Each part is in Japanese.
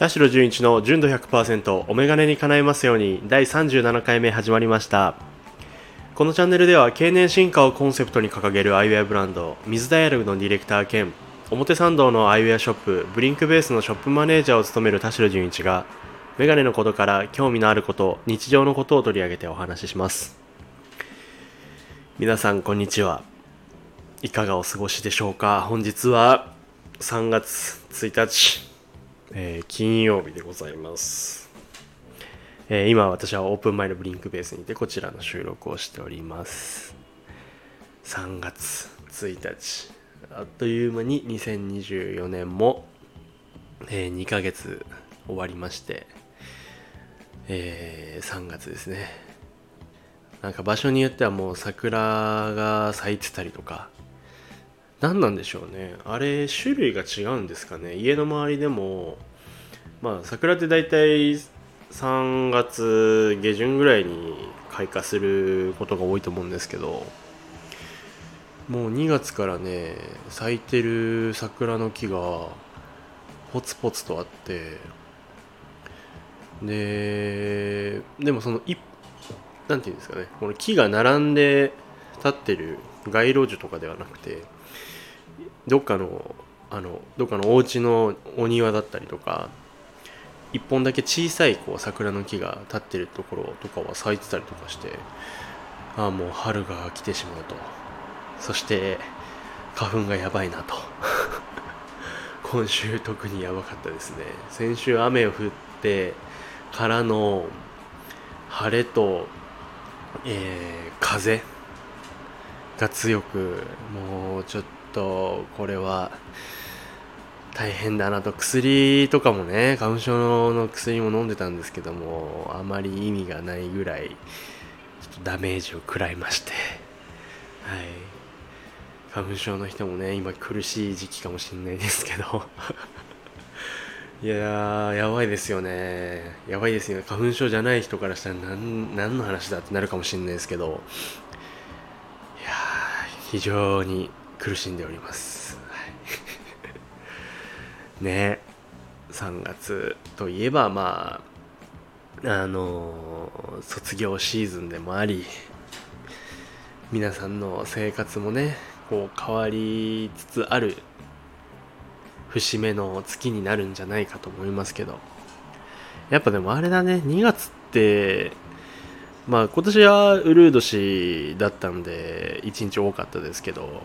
田代純一の純度100%お眼鏡に叶えますように第37回目始まりました。このチャンネルでは経年進化をコンセプトに掲げるアイウェアブランド水ダイアログのディレクター兼表参道のアイウェアショップブリンクベースのショップマネージャーを務める田代純一がメガネのことから興味のあること日常のことを取り上げてお話しします。皆さんこんにちは。いかがお過ごしでしょうか？本日は3月1日。えー、金曜日でございます、えー、今私はオープン前のブリンクベースにてこちらの収録をしております。3月1日。あっという間に2024年も、えー、2ヶ月終わりまして、えー、3月ですね。なんか場所によってはもう桜が咲いてたりとか何なんでしょうね。あれ種類が違うんですかね。家の周りでもまあ桜って大体3月下旬ぐらいに開花することが多いと思うんですけどもう2月からね咲いてる桜の木がポツポツとあってででもその一なんていうんですかね。この木が並んで立ってる街路樹とかではなくてどっかのあのどっかのお家のお庭だったりとか一本だけ小さいこう桜の木が立ってるところとかは咲いてたりとかしてああもう春が来てしまうと。そして花粉がやばいなと。今週特にやばかったですね。先週雨を降ってからの晴れと、えー、風が強くもうちょっととこれは大変だなと。薬とかもね花粉症の薬も飲んでたんですけどもあまり意味がないぐらいちょっとダメージを食らいまして。はい。花粉症の人もね今苦しい時期かもしんないですけど。いややばいですよね。やばいですよね。花粉症じゃない人からしたら何何の話だってなるかもしんないですけど。いや非常に苦しんでおります。ね。3月といえばまああの卒業シーズンでもあり皆さんの生活もねこう変わりつつある節目の月になるんじゃないかと思いますけど。やっぱでもあれだね2月ってまあ今年はウルー年だったんで1日多かったですけど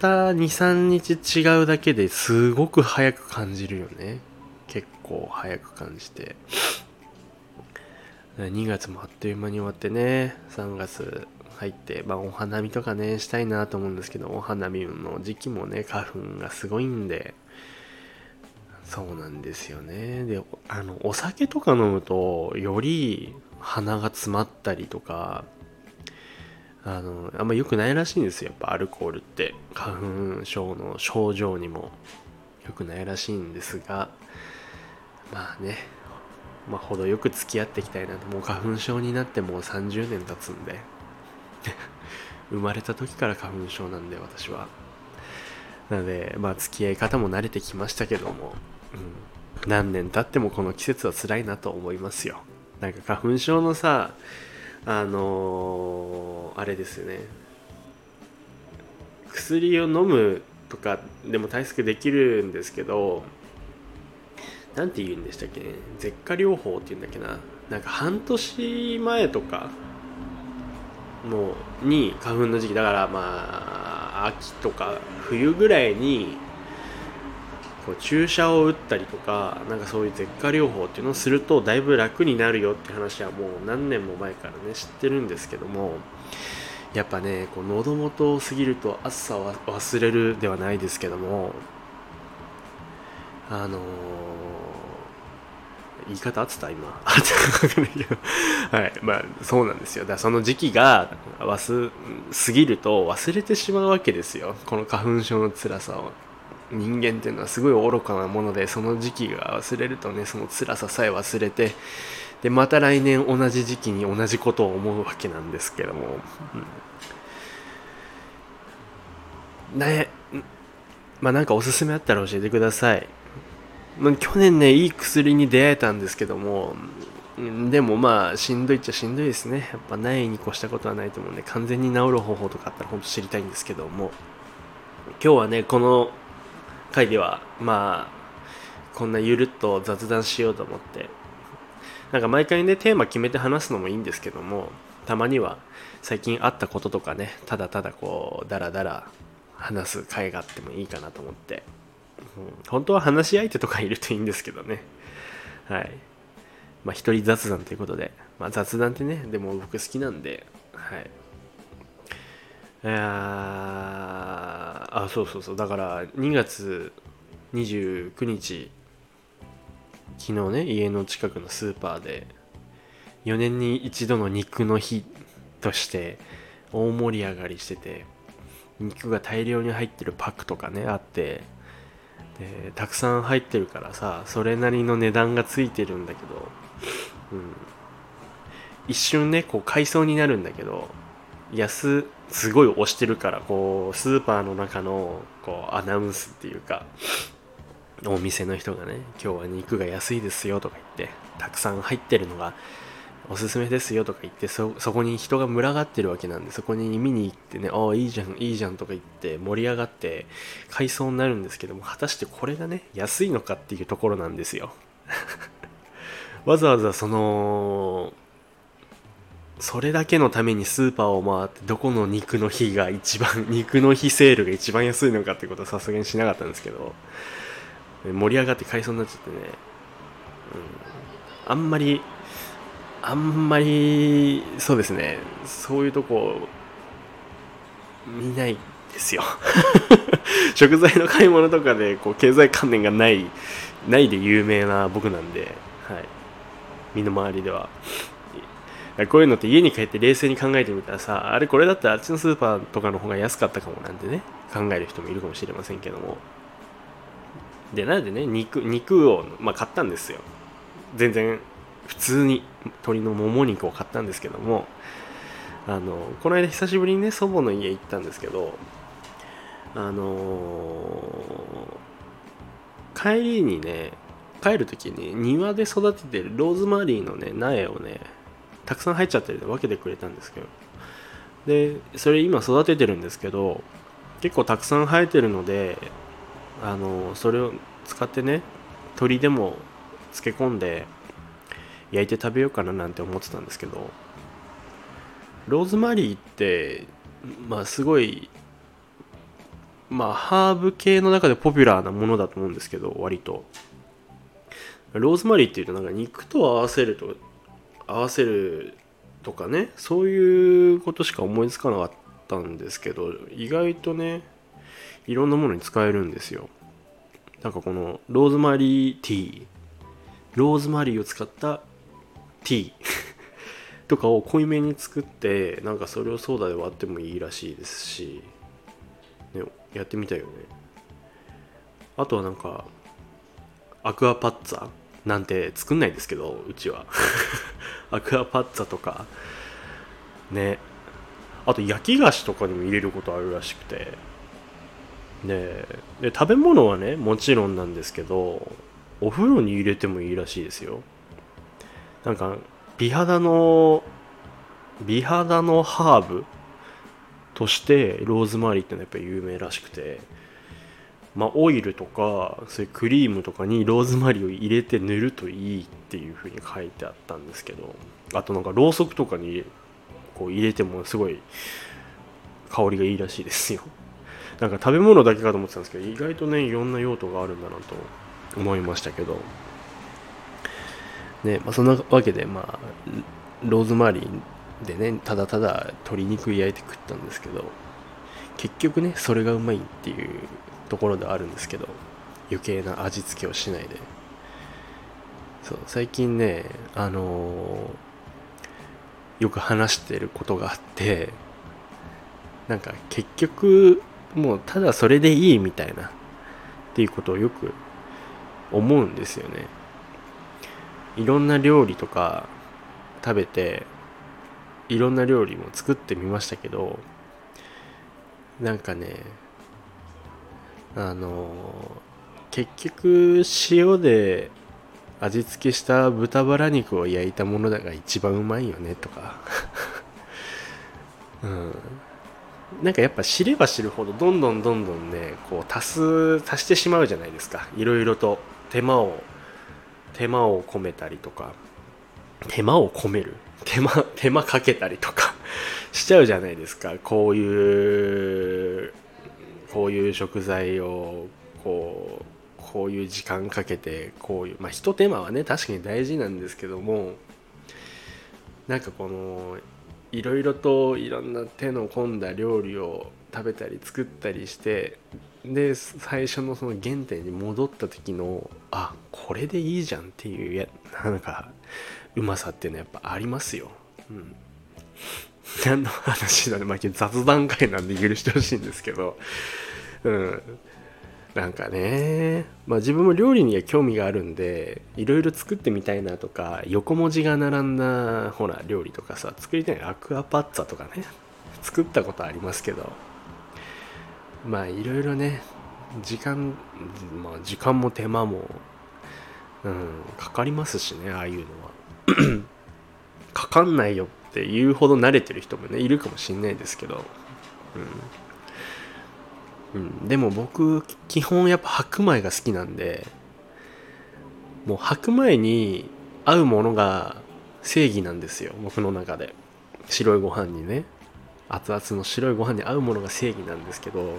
た23日違うだけですごく早く感じるよね。結構早く感じて。2月もあっという間に終わってね。3月入って、まあ、お花見とかねしたいなと思うんですけどお花見の時期もね花粉がすごいんで。そうなんですよね。であのお酒とか飲むとより鼻が詰まったりとかあのあんま良くないらしいんですよ。やっぱアルコールって。花粉症の症状にも。良くないらしいんですが。まあね。まあ程よく付き合っていきたいなと。もう花粉症になってもう30年経つんで。生まれた時から花粉症なんで私は。なのでまあ付き合い方も慣れてきましたけども、うん、何年経ってもこの季節は辛いなと思いますよ。なんか花粉症のさあのー、あれですよね。薬を飲むとかでも対策できるんですけど何て言うんでしたっけ？ね舌下療法っていうんだっけな。なんか半年前とかのに花粉の時期。だからまあ秋とか冬ぐらいにこう注射を打ったりとかなんかそういう舌下療法っていうのをするとだいぶ楽になるよって話はもう何年も前からね知ってるんですけどもやっぱねこう喉元を過ぎると暑さは忘れるではないですけどもあのー、言い方合ってた？今。はい。まあそうなんですよ。だその時期が忘過ぎると忘れてしまうわけですよ。この花粉症の辛さを。人間っていうのはすごい愚かなものでその時期が忘れるとねその辛ささえ忘れてでまた来年同じ時期に同じことを思うわけなんですけども、うん、ねまあなんかおすすめあったら教えてください。去年ねいい薬に出会えたんですけども。でもまあしんどいっちゃしんどいですね。やっぱないに越したことはないと思うんで完全に治る方法とかあったら本当知りたいんですけども。今日はねこの回ではまあこんなゆるっと雑談しようと思って。なんか毎回ねテーマ決めて話すのもいいんですけどもたまには最近あったこととかねただただこうダラダラ話す回があってもいいかなと思って、うん、本当は話し相手とかいるといいんですけどね。はい。まあ一人雑談ということで、まあ、雑談ってねでも僕好きなんで。はい。いやあそうそうそう。だから2月29日昨日ね家の近くのスーパーで4年に一度の肉の日として大盛り上がりしてて肉が大量に入ってるパックとかねあってでたくさん入ってるからさそれなりの値段がついてるんだけど、うん、一瞬ねこう買いそうになるんだけど安すごい押してるからこうスーパーの中のこうアナウンスっていうかお店の人がね今日は肉が安いですよとか言ってたくさん入ってるのがおすすめですよとか言ってそこに人が群がってるわけなんでそこに見に行ってねああいいじゃんいいじゃんとか言って盛り上がって買いそうになるんですけども果たしてこれがね安いのかっていうところなんですよ。わざわざそのそれだけのためにスーパーを回ってどこの肉の日が一番肉の日セールが一番安いのかってことはさすがにしなかったんですけど盛り上がって買いそうになっちゃってね、うん、あんまりあんまりそうですね。そういうとこ見ないですよ。食材の買い物とかでこう経済観念がないないで有名な僕なんで、はい、身の回りでは。こういうのって家に帰って冷静に考えてみたらさあれこれだったらあっちのスーパーとかの方が安かったかもなんてね考える人もいるかもしれませんけども。でなんでね肉肉を、まあ、買ったんですよ。全然普通に鶏のもも肉を買ったんですけどもあのこの間久しぶりにね祖母の家行ったんですけどあのー、帰りにね帰る時に庭で育ててるローズマリーのね苗をねたくさん入っちゃってるんで分けてくれたんですけど。でそれ今育ててるんですけど結構たくさん生えてるのであのそれを使ってね鶏でも漬け込んで焼いて食べようかななんて思ってたんですけど。ローズマリーってまあすごいまあハーブ系の中でポピュラーなものだと思うんですけど割と。ローズマリーっていうとなんか肉と合わせると合わせるとかねそういうことしか思いつかなかったんですけど意外とねいろんなものに使えるんですよ。なんかこのローズマリーティー。ローズマリーを使ったティー。とかを濃いめに作ってなんかそれをソーダで割ってもいいらしいですし、ね、やってみたいよね。あとはなんかアクアパッツァ。なんて作んないですけどうちは。アクアパッツァとか。ね。あと焼き菓子とかにも入れることあるらしくて。でで食べ物はねもちろんなんですけどお風呂に入れてもいいらしいですよ。なんか美肌の美肌のハーブとしてローズマリーってのはやっぱり有名らしくて。まあオイルとかそういうクリームとかにローズマリーを入れて塗るといいっていう風に書いてあったんですけどあとなんかろうそくとかにこう入れてもすごい香りがいいらしいですよ。なんか食べ物だけかと思ってたんですけど意外とねいろんな用途があるんだなと思いましたけど。ねまあ、そんなわけでまあローズマリーでねただただ鶏肉焼いて食ったんですけど結局ねそれがうまいっていうところであるんですけど余計な味付けをしないで。そう最近ねあのー、よく話してることがあってなんか結局もうただそれでいいみたいなっていうことをよく思うんですよね。いろんな料理とか食べていろんな料理も作ってみましたけどなんかねあの結局塩で味付けした豚バラ肉を焼いたものだが一番うまいよねとか。うん。なんかやっぱ知れば知るほどどんどんどんどんねこう足す足してしまうじゃないですか。いろいろと。手間を手間を込めたりとか。手間を込める。手間手間かけたりとか。しちゃうじゃないですか。こういうういう食材をこうこういう時間かけてこういうまあひと手間はね確かに大事なんですけどもなんかこのいろいろといろんな手の込んだ料理を食べたり作ったりしてで最初のその原点に戻った時のあこれでいいじゃんっていうやなんかうまさっていうのはやっぱありますよ。うん。何の話だね、まあ、雑談会なんで許してほしいんですけど、うん、なんかね、まあ、自分も料理には興味があるんでいろいろ作ってみたいなとか横文字が並んだほら料理とかさ作りたいアクアパッツァとかね。作ったことありますけど。まあいろいろね時間まあ時間も手間も、うん、かかりますしねああいうのは。かかんないよって言うほど慣れてる人もねいるかもしんないですけど、うん、うん、でも僕基本やっぱ白米が好きなんでもう白米に合うものが正義なんですよ。僕の中で。白いご飯にね。熱々の白いご飯に合うものが正義なんですけど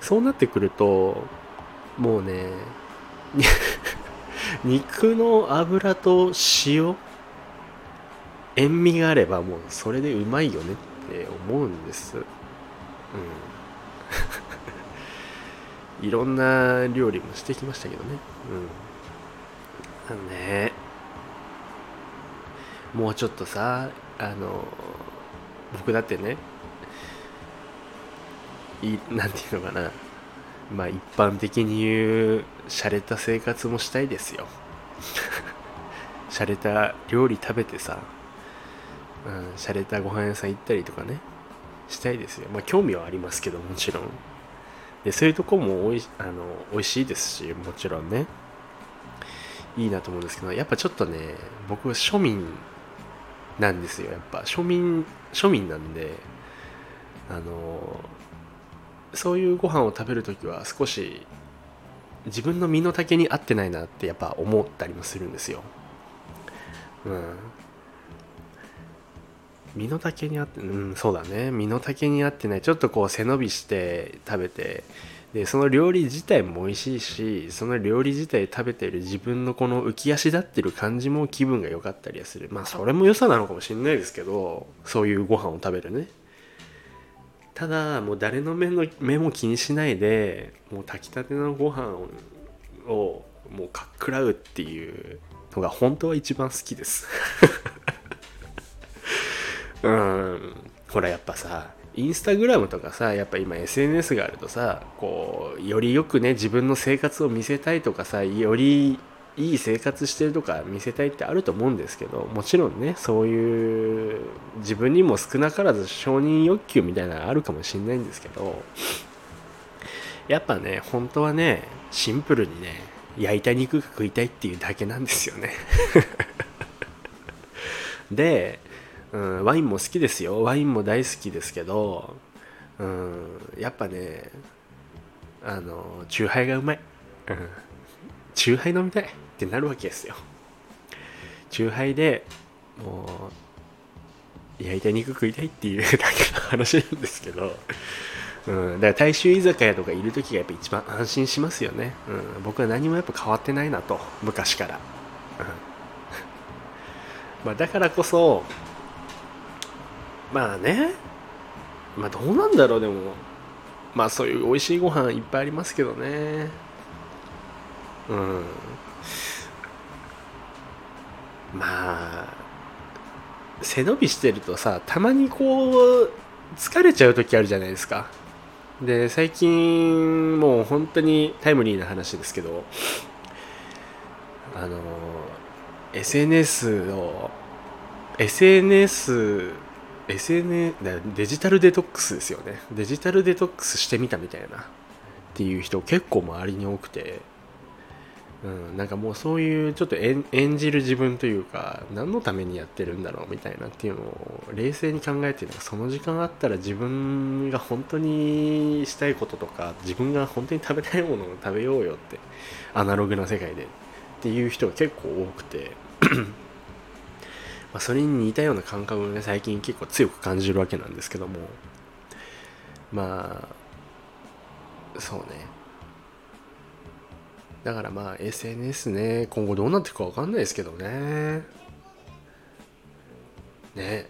そうなってくるともうね 肉の油と塩塩味があればもうそれでうまいよねって思うんです。うん。いろんな料理もしてきましたけどね。うん。あのねもうちょっとさあの僕だってねいなんていうのかな。まあ一般的に言う洒落た生活もしたいですよ。洒落た料理食べてさうん、洒落たご飯屋さん行ったりとかね。したいですよまあ興味はありますけどもちろんでそういうとこもおいあの美味しいですしもちろんねいいなと思うんですけどやっぱちょっとね僕庶民なんですよやっぱ庶民庶民なんであのそういうご飯を食べるときは少し自分の身の丈に合ってないなってやっぱ思ったりもするんですよ。うん。身の丈に合ってうんそうだね。身の丈に合ってない。ちょっとこう背伸びして食べて。でその料理自体も美味しいしその料理自体食べてる自分のこの浮き足立ってる感じも気分が良かったりはする。まあそれも良さなのかもしれないですけどそういうご飯を食べるね。ただもう誰の目の目も気にしないでもう炊きたてのご飯をもうかっくらうっていうのが本当は一番好きです。うん。ほらやっぱさインスタグラムとかさやっぱ今 SNS があるとさこうよりよくね自分の生活を見せたいとかさよりいい生活してるとか見せたいってあると思うんですけどもちろんねそういう自分にも少なからず承認欲求みたいなのあるかもしんないんですけどやっぱね本当はねシンプルにね焼いた肉が食いたいっていうだけなんですよね。でうん、ワインも好きですよ。ワインも大好きですけど、うん、やっぱねあのチューハイがうまい、うん、チューハイ飲みたいってなるわけですよ。チューハイでもう焼いた肉食いたいっていうだけの話なんですけど、うん、だから大衆居酒屋とかいる時がやっぱ一番安心しますよね、うん、僕は何もやっぱ変わってないなと昔から、うん。まあ、だからこそまあね。まあどうなんだろうでも。まあそういう美味しいご飯いっぱいありますけどね。うん。まあ背伸びしてるとさたまにこう疲れちゃう時あるじゃないですか。で最近もう本当にタイムリーな話ですけどあの SNS を SNS SNS デジタルデトックスですよね。デジタルデトックスしてみたみたいな。っていう人結構周りに多くて、うん、なんかもうそういうちょっと演じる自分というか何のためにやってるんだろうみたいなっていうのを冷静に考えてその時間あったら自分が本当にしたいこととか自分が本当に食べたいものを食べようよってアナログな世界でっていう人が結構多くて。まあそれに似たような感覚をね最近結構強く感じるわけなんですけども。まあそうね。だからまあ SNS ね今後どうなっていくか分かんないですけどね。ね。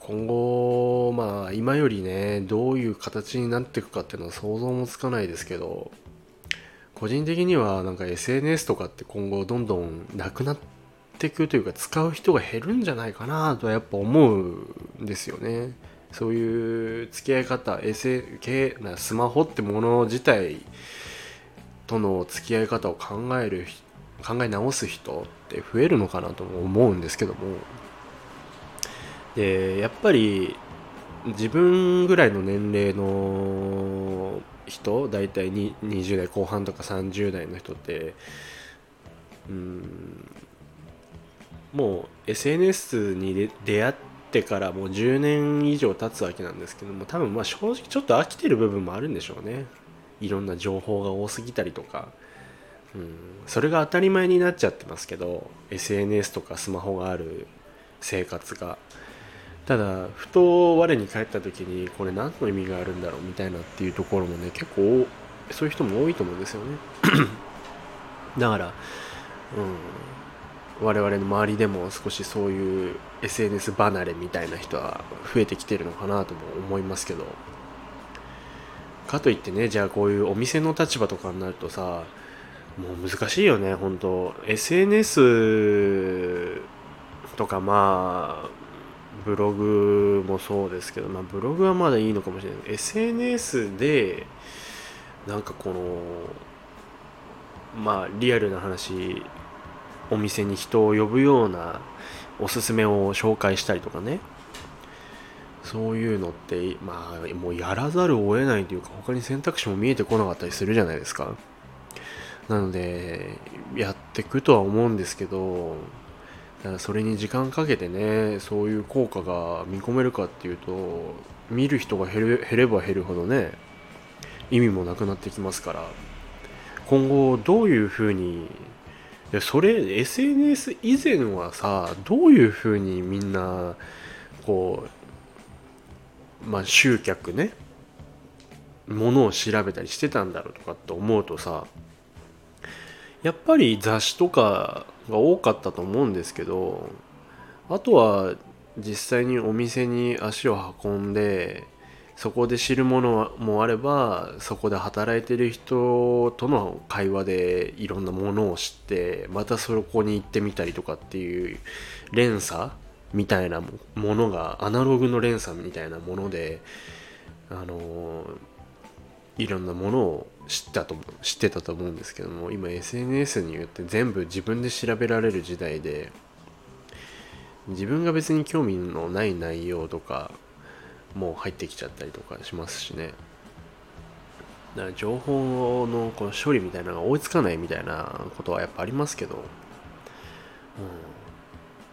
今後まあ今よりねどういう形になっていくかっていうのは想像もつかないですけど個人的にはなんか SNS とかって今後どんどんなくなっていくというか使う人が減るんじゃないかなとはやっぱ思うんですよね。そういう付き合い方 s なスマホってもの自体との付き合い方を考える考え直す人って増えるのかなとも思うんですけどもでやっぱり自分ぐらいの年齢の人大体に20代後半とか30代の人ってうんもう SNS に出会ってからもう10年以上経つわけなんですけども多分まあ正直ちょっと飽きてる部分もあるんでしょうね。いろんな情報が多すぎたりとか、うん、それが当たり前になっちゃってますけど SNS とかスマホがある生活が。ただふと我に返った時にこれ何の意味があるんだろうみたいなっていうところもね結構そういう人も多いと思うんですよね。だから、うん、我々の周りでも少しそういう SNS 離れみたいな人は増えてきてるのかなとも思いますけど。かといってねじゃあこういうお店の立場とかになるとさもう難しいよね本当。SNS とかまあブログもそうですけど、まあ、ブログはまだいいのかもしれない。SNS でなんかこのまあリアルな話お店に人を呼ぶようなおすすめを紹介したりとかね。そういうのってまあもうやらざるを得ないというか他に選択肢も見えてこなかったりするじゃないですか。なのでやってくとは思うんですけどだからそれに時間かけてねそういう効果が見込めるかっていうと見る人が減る減れば減るほどね意味もなくなってきますから今後どういうふうにそれ SNS 以前はさどういうふうにみんなこうまあ集客ねものを調べたりしてたんだろうとかって思うとさやっぱり雑誌とかが多かったと思うんですけどあとは実際にお店に足を運んでそこで知るものもあればそこで働いてる人との会話でいろんなものを知ってまたそこに行ってみたりとかっていう連鎖みたいなものがアナログの連鎖みたいなものであのいろんなものを知ったと知ってたと思うんですけども今 SNS によって全部自分で調べられる時代で自分が別に興味のない内容とかもう入ってきちゃったりとかしますしね。だから情報のこの処理みたいなのが追いつかないみたいなことはやっぱありますけど。うん。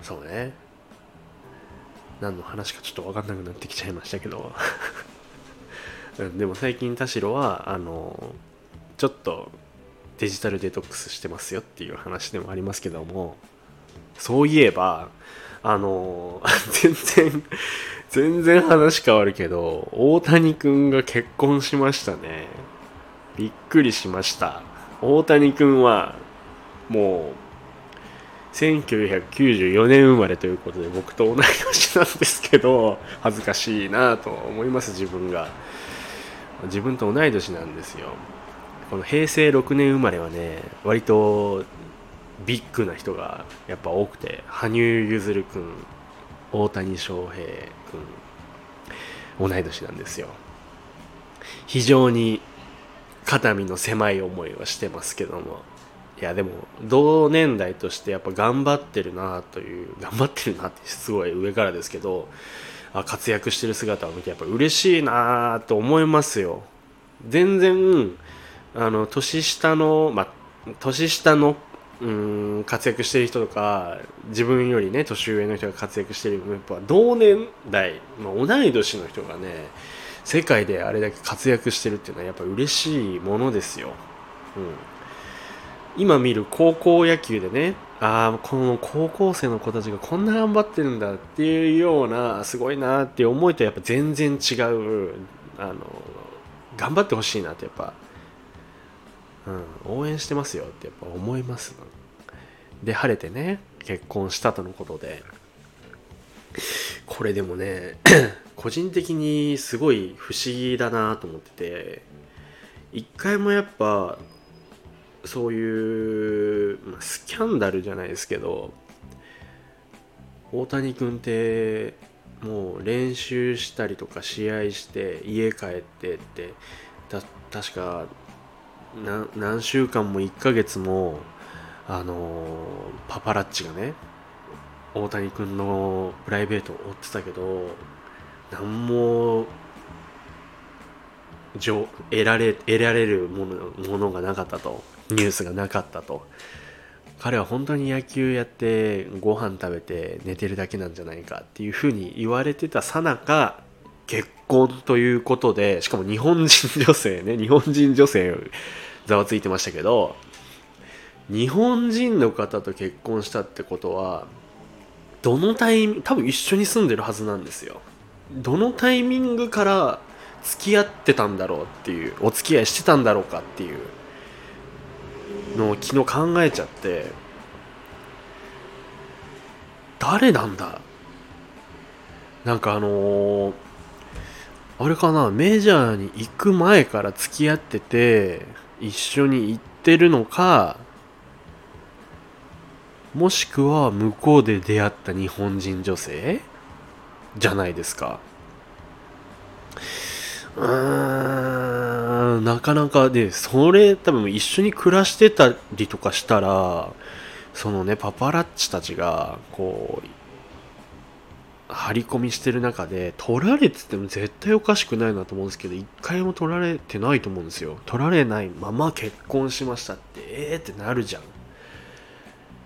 そうね。何の話かちょっと分かんなくなってきちゃいましたけど。でも最近田代はあのちょっとデジタルデトックスしてますよっていう話でもありますけども。そういえばあの 全然全然話変わるけど大谷君が結婚しましたね。びっくりしました。大谷君はもう1994年生まれということで僕と同い年なんですけど恥ずかしいなと思います自分が。自分と同い年なんですよ。この平成6年生まれはね割とビッグな人がやっぱ多くて羽生結弦君大谷翔平。同い年なんですよ。非常に肩身の狭い思いはしてますけども。いやでも同年代としてやっぱ頑張ってるなという 頑張ってるなってすごい上からですけどあ活躍してる姿を見てやっぱ嬉しいなと思いますよ。全然あの年下のまあ年下のうん活躍してる人とか自分よりね年上の人が活躍してるやっぱ同年代、まあ、同い年の人がね世界であれだけ活躍してるっていうのはやっぱ嬉しいものですよ。うん、今見る高校野球でねああこの高校生の子たちがこんな頑張ってるんだっていうようなすごいなって思いとやっぱ全然違うあの頑張ってほしいなってやっぱ、うん、応援してますよってやっぱ思いますで晴れてね結婚したとのことで。これでもね 個人的にすごい不思議だなと思ってて一回もやっぱそういう、ま、スキャンダルじゃないですけど大谷君ってもう練習したりとか試合して家帰ってって確か何週間も1ヶ月もあの、パパラッチがね大谷君のプライベートを追ってたけど何も得られ得られるものものがなかったと。ニュースがなかったと。彼は本当に野球やってご飯食べて寝てるだけなんじゃないかっていうふうに言われてたさなか結婚ということでしかも日本人女性ね日本人女性ざわついてましたけど日本人の方と結婚したってことはどのタイミング多分一緒に住んでるはずなんですよ。どのタイミングから付き合ってたんだろうっていうお付き合いしてたんだろうかっていうのを昨日考えちゃって誰なんだ？なんかあのー、あれかなメジャーに行く前から付き合ってて一緒に行ってるのかもしくは向こうで出会った日本人女性？じゃないですか。うーんなかなかでそれ多分一緒に暮らしてたりとかしたらそのねパパラッチたちがこう張り込みしてる中で取られてても絶対おかしくないなと思うんですけど一回も取られてないと思うんですよ。取られないまま結婚しましたってえー、ってなるじゃん。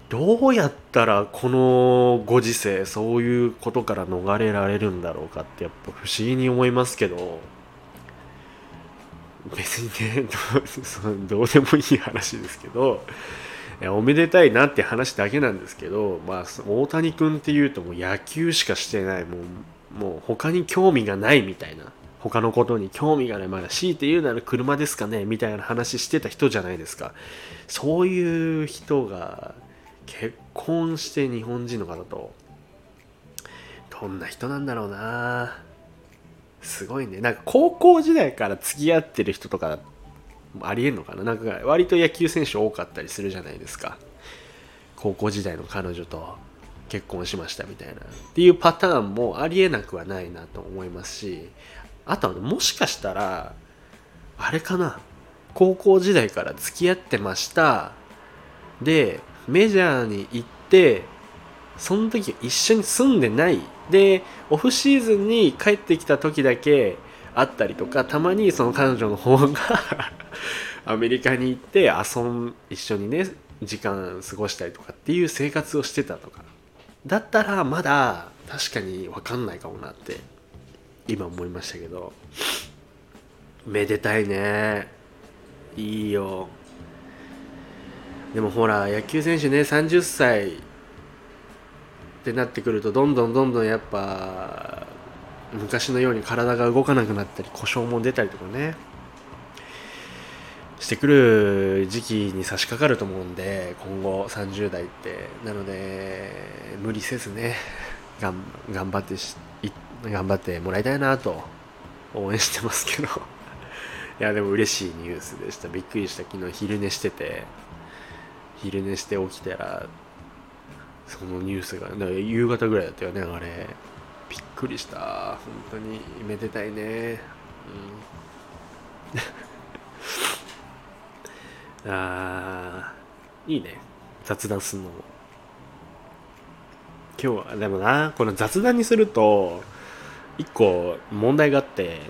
どうやったらこのご時世そういうことから逃れられるんだろうかってやっぱ不思議に思いますけど別にね どうでもいい話ですけどおめでたいなって話だけなんですけど、まあ、大谷君っていうともう野球しかしてない。もうもう他に興味がないみたいな。他のことに興味がない。まだ強いて言うなら車ですかね。みたいな話してた人じゃないですか。そういう人が結婚して日本人の方とどんな人なんだろうな。すごいね。なんか高校時代から付き合ってる人とかありえんのかな？なんか割と野球選手多かったりするじゃないですか。高校時代の彼女と結婚しましたみたいな。っていうパターンもありえなくはないなと思いますしあとはもしかしたらあれかな？高校時代から付き合ってました。でメジャーに行ってその時一緒に住んでない。でオフシーズンに帰ってきた時だけあったりとかたまにその彼女の方が アメリカに行って遊ん一緒にね時間過ごしたりとかっていう生活をしてたとか。だったらまだ確かに分かんないかもなって今思いましたけど。めでたいね。いいよ。でもほら野球選手ね30歳ってなってくるとどんどんどんどんやっぱ昔のように体が動かなくなったり故障も出たりとかね。してくる時期に差し掛かると思うんで今後30代って。なので無理せずね頑張って頑張ってもらいたいなと応援してますけど。いやでも嬉しいニュースでした。びっくりした。昨日昼寝してて昼寝して起きたらそのニュースが夕方ぐらいだったよねあれ。びっくりした。本当に。めでたいね。うん。あいいね。雑談すんのも。今日はでもなこの雑談にすると一個問題があって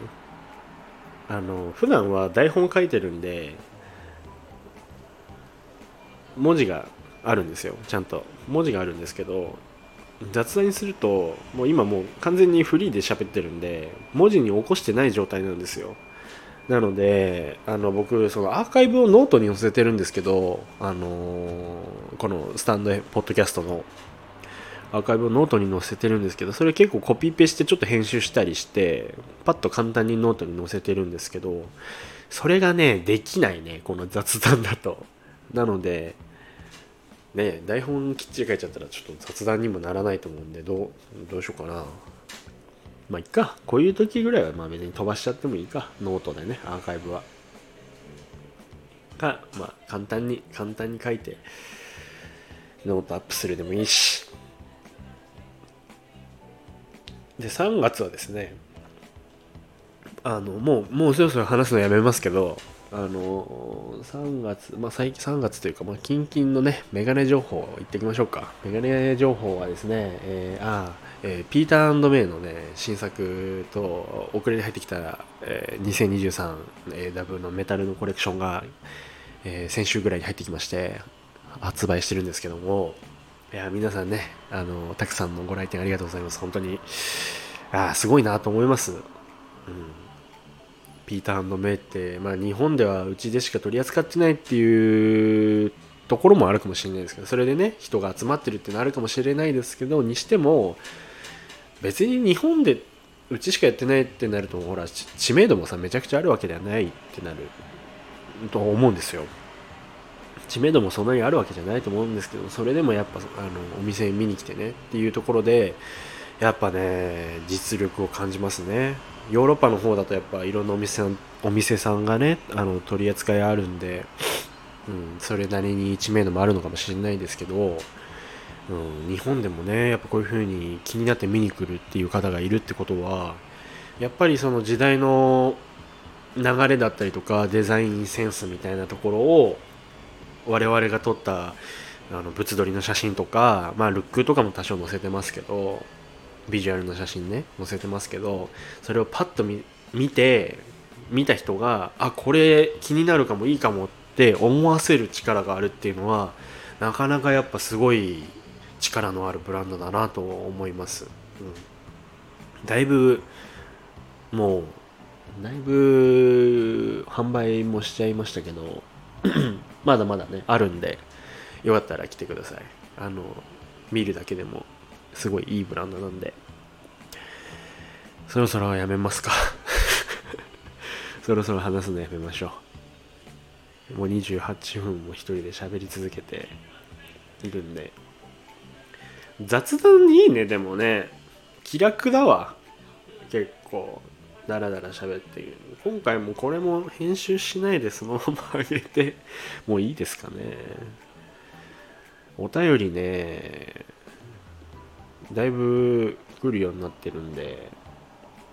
あの普段は台本書いてるんで文字があるんですよ。ちゃんと。文字があるんですけど雑談にするともう今もう完全にフリーで喋ってるんで文字に起こしてない状態なんですよ。なのであの僕そのアーカイブをノートに載せてるんですけどあのこのスタンドポッドキャストのアーカイブをノートに載せてるんですけどそれ結構コピペしてちょっと編集したりしてパッと簡単にノートに載せてるんですけどそれがねできないねこの雑談だと。なのでね台本きっちり書いちゃったらちょっと雑談にもならないと思うんでどうどうしようかな。まあいっか。こういう時ぐらいはまあ別に飛ばしちゃってもいいか。ノートでねアーカイブは。かまあ簡単に簡単に書いてノートアップするでもいいし。で3月はですねあのもうもうそろそろ話すのやめますけどあの3月まあ最近3月というかまあ近々のねメガネ情報言ってきましょうか。メガネ情報はですね、えーあえーピーターメイのね新作と遅れて入ってきた、えー 2023AW のメタルのコレクションが、えー先週ぐらいに入ってきまして発売してるんですけどもいや皆さんねあのたくさんのご来店ありがとうございます。本当にあーすごいなと思います、うん、ピーターメイって、まあ、日本ではうちでしか取り扱ってないっていうところもあるかもしれないですけどそれでね人が集まってるっていうのあるかもしれないですけどにしても別に日本でうちしかやってないってなるとほら知知名度もさめちゃくちゃあるわけではないってなると思うんですよ。知名度もそんなにあるわけじゃないと思うんですけどそれでもやっぱあのお店見に来てねっていうところでやっぱね実力を感じますね。ヨーロッパの方だとやっぱいろんなお店さんお店さんがねあの取り扱いあるんで、うん、それなりに知名度もあるのかもしれないですけど、うん、日本でもねやっぱこういう風に気になって見に来るっていう方がいるってことはやっぱりその時代の流れだったりとかデザインセンスみたいなところを我々が撮ったあの物撮りの写真とか、まあ、ルックとかも多少載せてますけどビジュアルの写真ね載せてますけどそれをパッと見見て見た人があこれ気になるかもいいかもって思わせる力があるっていうのはなかなかやっぱすごい力のあるブランドだなと思います、うん、だいぶもうだいぶ販売もしちゃいましたけど まだまだねあるんでよかったら来てください。あの見るだけでも。すごいいいブランドなんで。そろそろやめますか。そろそろ話すのやめましょう。もう28分も一人で喋り続けているんで。雑談いいねでもね。気楽だわ。結構ダラダラ喋っている今回もこれも編集しないでそのまま上げて。もういいですかね。お便りねだいぶ来るようになってるんで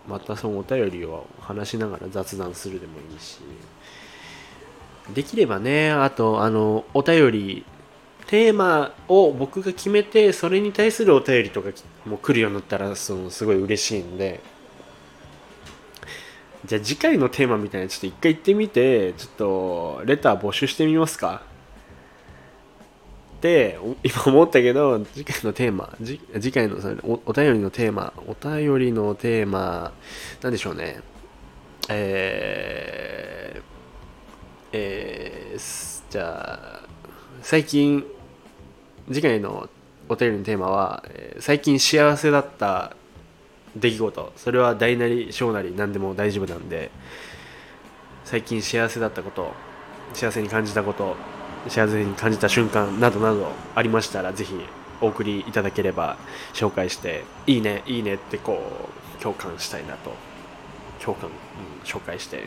またそのお便りを話しながら雑談するでもいいしできればねあとあのお便りテーマを僕が決めてそれに対するお便りとかも来るようになったらそのすごい嬉しいんで。じゃあ次回のテーマみたいなちょっと一回行ってみてちょっとレター募集してみますか。って今思ったけど次回のテーマ次回のそのおお便りのテーマお便りのテーマなんでしょうね。えー、えーじゃあ最近次回のお便りのテーマは、えー最近幸せだった出来事。それは大なり小なり何でも大丈夫なんで最近幸せだったこと幸せに感じたこと幸せに感じた瞬間などなどありましたらぜひお送りいただければ紹介していいねいいねってこう共感したいなと共感、うん、紹介して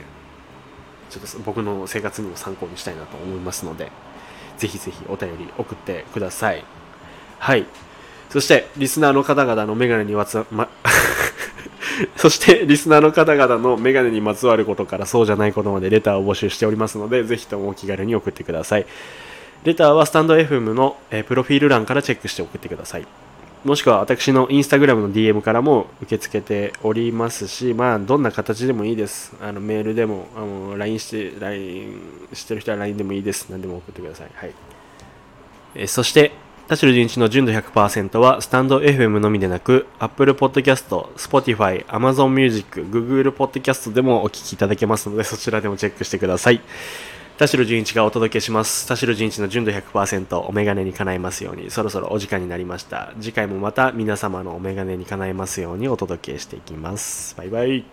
ちょっと僕の生活にも参考にしたいなと思いますのでぜひぜひお便り送ってください。はい。そしてリスナーの方々のメガネにまつ、ま、そしてリスナーの方々のメガネにまつわることからそうじゃないことまでレターを募集しておりますのでぜひともお気軽に送ってくださいレターはスタンド FM の、えプロフィール欄からチェックして送ってくださいもしくは私のインスタグラムの DM からも受け付けておりますし、まあ、どんな形でもいいです。あのメールでも、あの LINE して、LINE してる人は LINE でもいいです。何でも送ってください。はい。えそして、田代純一の純度100%は、スタンド FM のみでなく、Apple Podcast、Spotify、Amazon Music、Google Podcast でもお聞きいただけますので、そちらでもチェックしてください。田代純一がお届けします。田代純一の純度100%お眼鏡に叶えますように、そろそろお時間になりました。次回もまた皆様のお眼鏡に叶えますようにお届けしていきます。バイバイ。